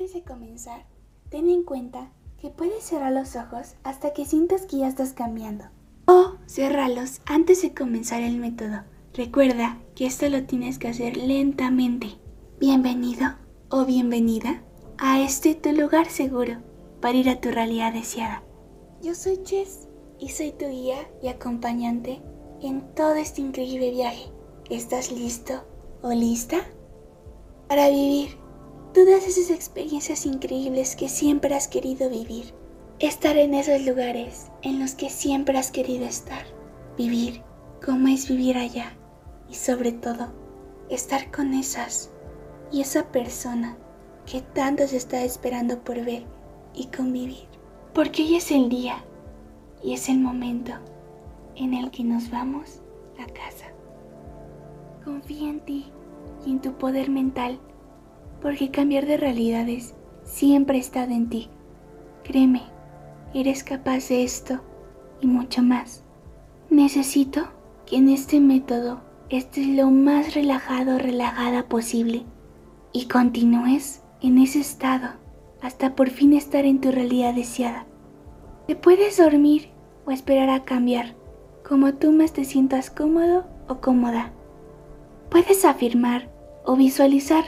Antes de comenzar, ten en cuenta que puedes cerrar los ojos hasta que sientas que ya estás cambiando. O cerrarlos antes de comenzar el método. Recuerda que esto lo tienes que hacer lentamente. Bienvenido o bienvenida a este tu lugar seguro para ir a tu realidad deseada. Yo soy Jess y soy tu guía y acompañante en todo este increíble viaje. ¿Estás listo o lista para vivir todas esas experiencias increíbles que siempre has querido vivir? Estar en esos lugares en los que siempre has querido estar. Vivir como es vivir allá. Y sobre todo, estar con esas y esa persona que tanto se está esperando por ver y convivir. Porque hoy es el día y es el momento en el que nos vamos a casa. Confía en ti y en tu poder mental, porque cambiar de realidades siempre está en ti. Créeme, eres capaz de esto y mucho más. Necesito que en este método estés lo más relajado relajada posible y continúes en ese estado hasta por fin estar en tu realidad deseada. Te puedes dormir o esperar a cambiar, como tú más te sientas cómodo o cómoda. Puedes afirmar o visualizar.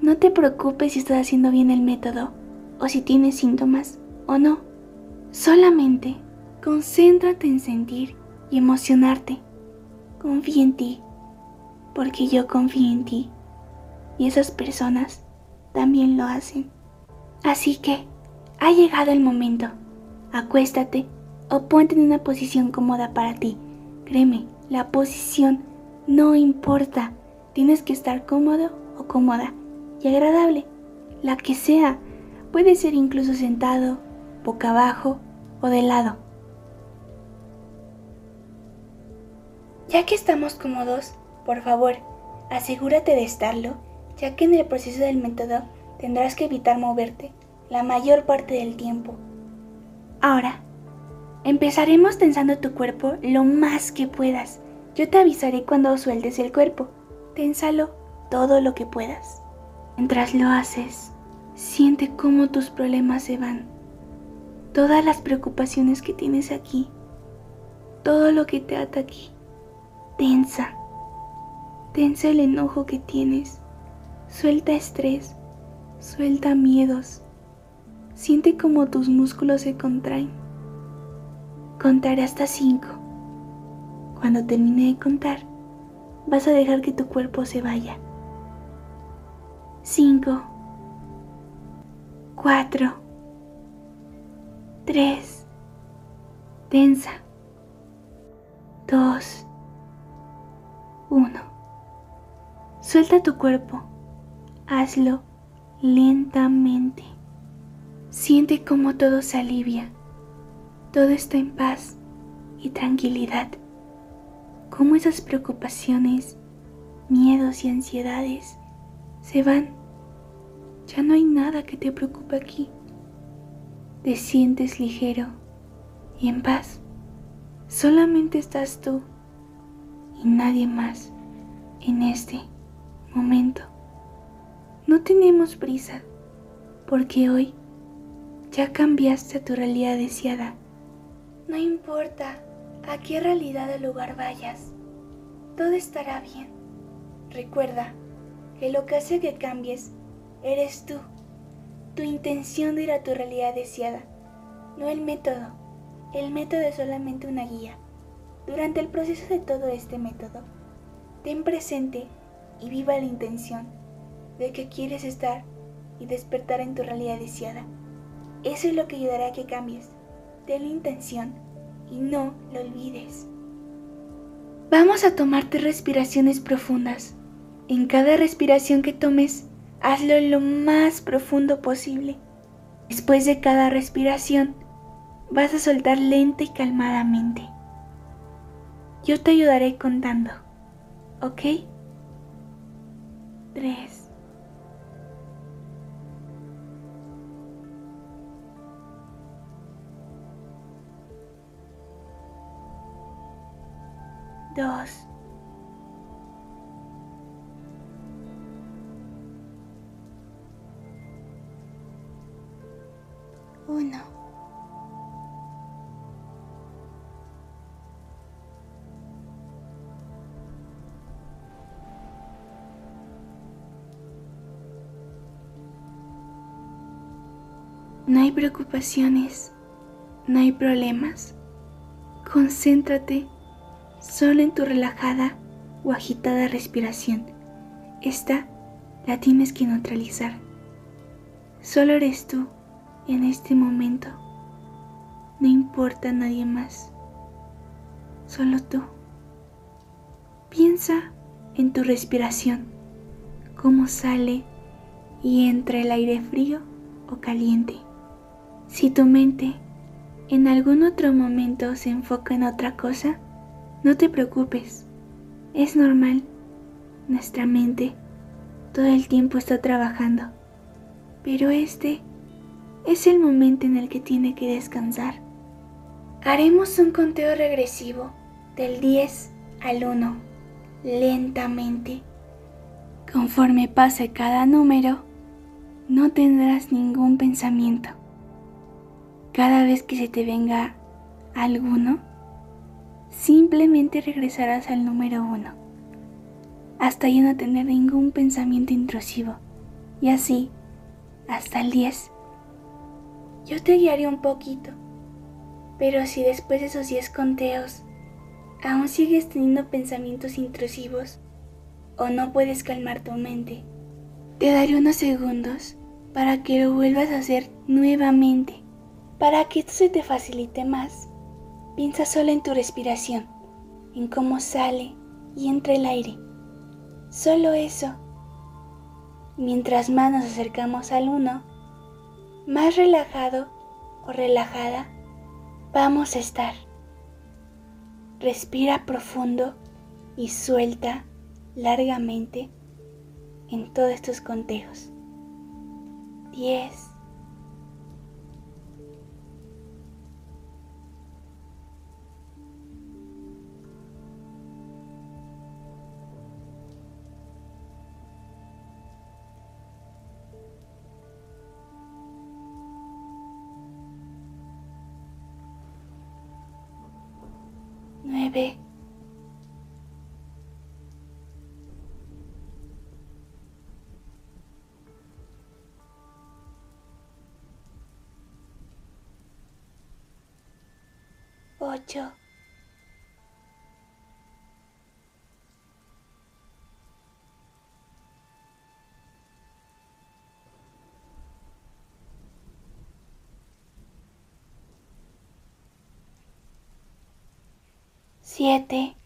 No te preocupes si estás haciendo bien el método o si tienes síntomas o no. Solamente concéntrate en sentir y emocionarte. Confía en ti, porque yo confío en ti y esas personas también lo hacen. Así que ha llegado el momento acuéstate o ponte en una posición cómoda para ti. Créeme, la posición no importa. Tienes que estar cómodo o cómoda y agradable, la que sea. Puede ser incluso sentado, boca abajo o de lado. Ya que estamos cómodos, por favor, asegúrate de estarlo, ya que en el proceso del método tendrás que evitar moverte la mayor parte del tiempo Ahora, empezaremos tensando tu cuerpo lo más que puedas. Yo te avisaré cuando sueltes el cuerpo. Ténsalo todo lo que puedas. Mientras lo haces, siente cómo tus problemas se van. Todas las preocupaciones que tienes aquí. Todo lo que te ata aquí. Tensa. Tensa el enojo que tienes. Suelta estrés. Suelta miedos. Siente como tus músculos se contraen. Contaré hasta cinco. Cuando termine de contar, vas a dejar que tu cuerpo se vaya. Cinco. Cuatro. Tres. Tensa. Dos. Uno. Suelta tu cuerpo. Hazlo lentamente. Siente cómo todo se alivia, todo está en paz y tranquilidad, cómo esas preocupaciones, miedos y ansiedades se van. Ya no hay nada que te preocupe aquí. Te sientes ligero y en paz. Solamente estás tú y nadie más en este momento. No tenemos prisa porque hoy ya cambiaste tu realidad deseada. No importa a qué realidad o lugar vayas, todo estará bien. Recuerda que lo que hace que cambies eres tú, tu intención de ir a tu realidad deseada, no el método. El método es solamente una guía. Durante el proceso de todo este método, ten presente y viva la intención de que quieres estar y despertar en tu realidad deseada. Eso es lo que ayudará a que cambies. Ten la intención y no lo olvides. Vamos a tomarte respiraciones profundas. En cada respiración que tomes, hazlo lo más profundo posible. Después de cada respiración, vas a soltar lenta y calmadamente. Yo te ayudaré contando, ¿ok? 3, dos, No hay preocupaciones, no hay problemas. Concéntrate solo en tu relajada o agitada respiración. Esta la tienes que neutralizar. Solo eres tú en este momento. No importa nadie más. Solo tú. Piensa en tu respiración, cómo sale y entra el aire frío o caliente. Si tu mente en algún otro momento se enfoca en otra cosa, no te preocupes. Es normal. Nuestra mente todo el tiempo está trabajando. Pero este es el momento en el que tiene que descansar. Haremos un conteo regresivo del 10 al 1, lentamente. Conforme pase cada número, no tendrás ningún pensamiento. Cada vez que se te venga alguno, simplemente regresarás al número 1 hasta ya no tener ningún pensamiento intrusivo. Y así, hasta el 10. Yo te guiaré un poquito, pero si después de esos 10 conteos aún sigues teniendo pensamientos intrusivos o no puedes calmar tu mente, te daré unos segundos para que lo vuelvas a hacer nuevamente. Para que esto se te facilite más, piensa solo en tu respiración, en cómo sale y entra el aire. Solo eso. Mientras más nos acercamos al uno, más relajado o relajada vamos a estar. Respira profundo y suelta largamente en todos estos conteos. 10 ocho, siete,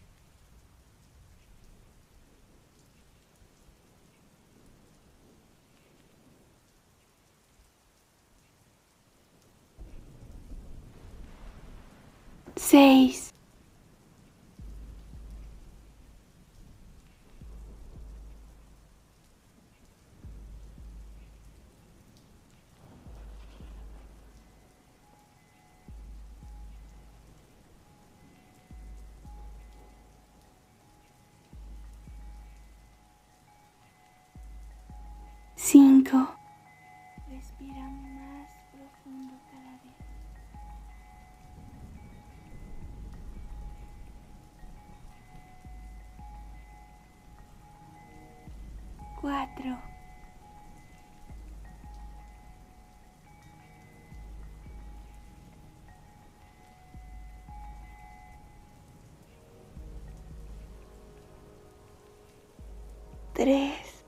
days. Cuatro. Tres.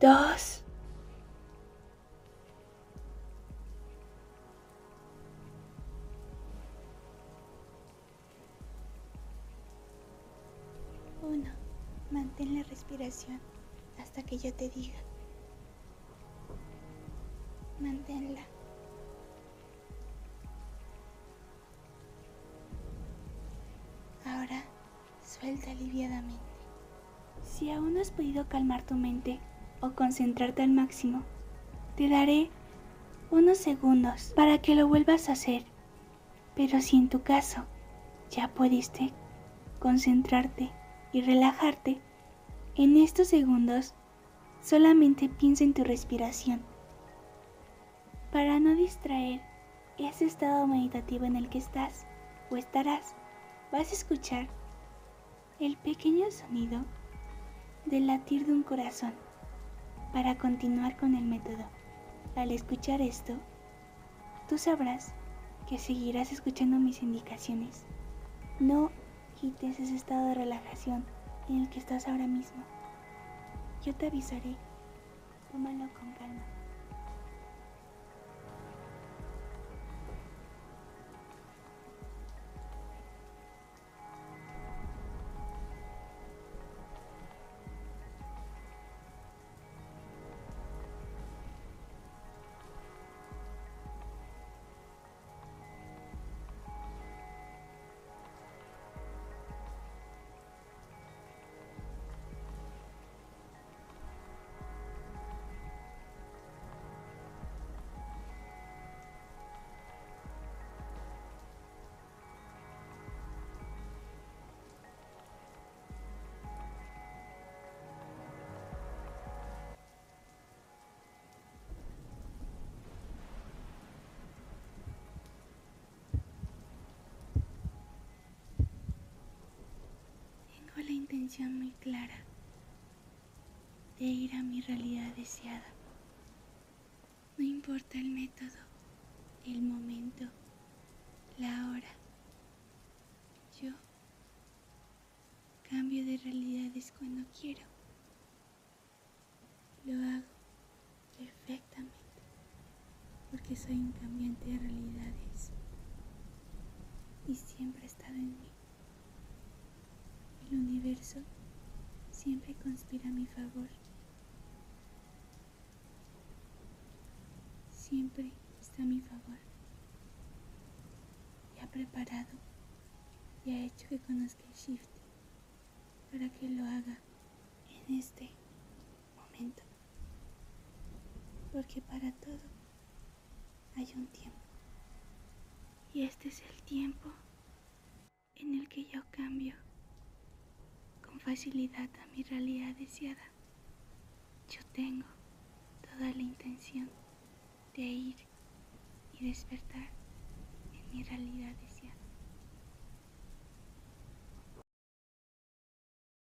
dos, hasta que yo te diga. Manténla. Ahora suelta aliviadamente. Si aún no has podido calmar tu mente, o concentrarte al máximo, te daré unos segundos para que lo vuelvas a hacer. Pero si en tu caso ya pudiste concentrarte y relajarte, en estos segundos solamente piensa en tu respiración. Para no distraer ese estado meditativo en el que estás o estarás, vas a escuchar el pequeño sonido del latir de un corazón para continuar con el método. Al escuchar esto, tú sabrás que seguirás escuchando mis indicaciones. No quites ese estado de relajación en el que estás ahora mismo. Yo te avisaré. Tómalo con calma. Muy clara de ir a mi realidad deseada. No importa el método, el momento, la hora. Yo cambio de realidades cuando quiero. Lo hago perfectamente porque soy un cambiante de realidades y siempre he estado en mí. Universo siempre conspira a mi favor. Siempre está a mi favor. Y ha preparado y ha hecho que conozca el shift para que lo haga en este momento. Porque para todo hay un tiempo. Y este es el tiempo en el que yo cambio facilidad a mi realidad deseada. Yo tengo toda la intención de ir y despertar en mi realidad deseada.